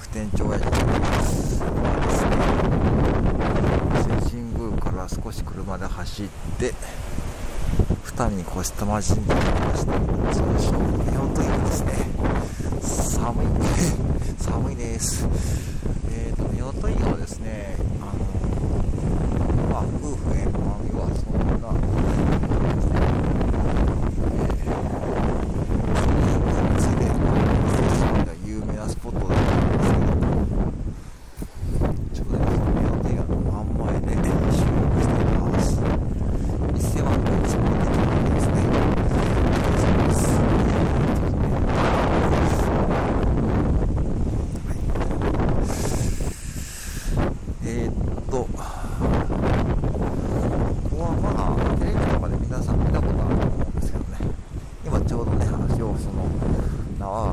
岐阜店長親父はですね。伊勢神宮から少し車で走って二見に越玉神社に来ました通称夫婦岩ですね寒い。寒いです。えっ、ー、と夫婦岩はですね。あのまあ夫婦円満要はそんな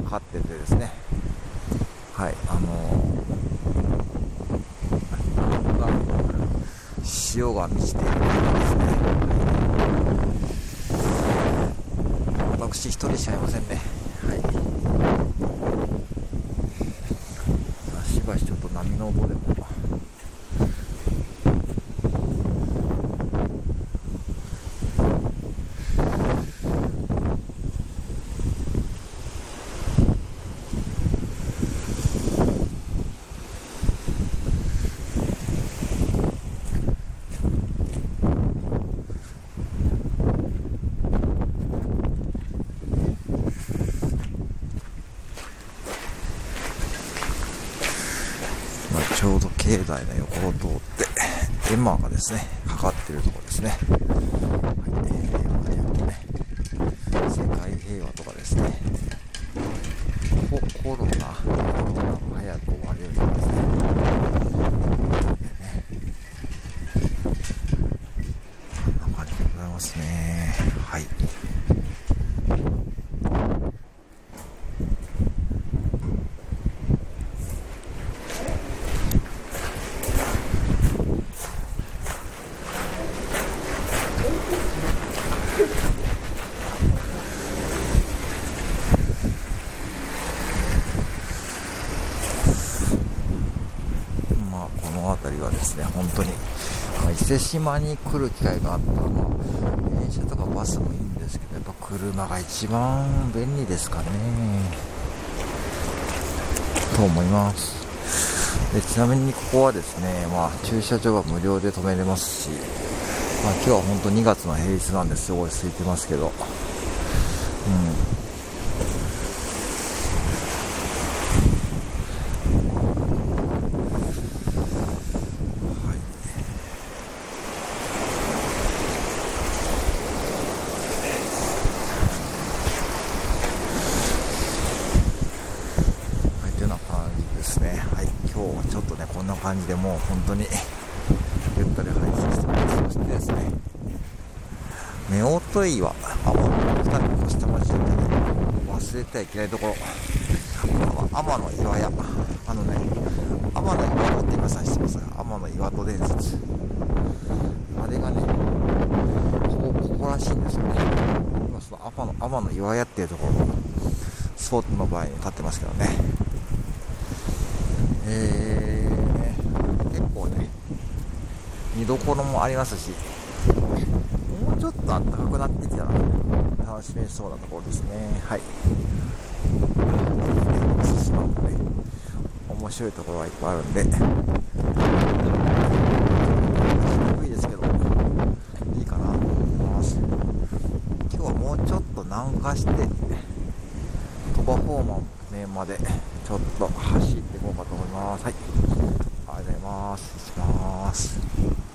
飼っててですね。はいあのー、潮が満ちているとですね、私一人しかいませんね。はい。しばしちょっと波の音でも。ちょうど境内の横を通ってエマーがですねかかってるところですね、はいえー、ね世界平和とかですねコロナ早く終わるようにですねこんな感じでございますねはい辺りはですね、本当に、まあ、伊勢島に来る機会があったら、まあ、電車とかバスもいいんですけど、やっぱ車が一番便利ですかね。と思います。でちなみにここはですね、まあ、駐車場が無料で止めれますし、まあ、今日は本当2月の平日なんですごい空いてますけど、うん、ね、はい今日はちょっとね、こんな感じでもう本当にゆったり配信してます。そしてですね、夫婦岩、あ、もう二人越した町で忘れてはいけないところ、天の岩屋、あのね、天の岩戸って今さしてますが、天の岩戸伝説。あれがね、ここ、ここらしいんですよね。今その天の、天の岩屋っていうところのスポットの場合に立ってますけどね。えー、結構ね、見どころもありますし、もうちょっと暖かくなってきたら、楽しめそうなところですね。はい。島もね、面白いところがいっぱいあるんで、低いですけど、いいかなと思います。今日はもうちょっと南下して、方の面までちょっと走っていこうかと思います。はい。ありがとうございます。失礼します。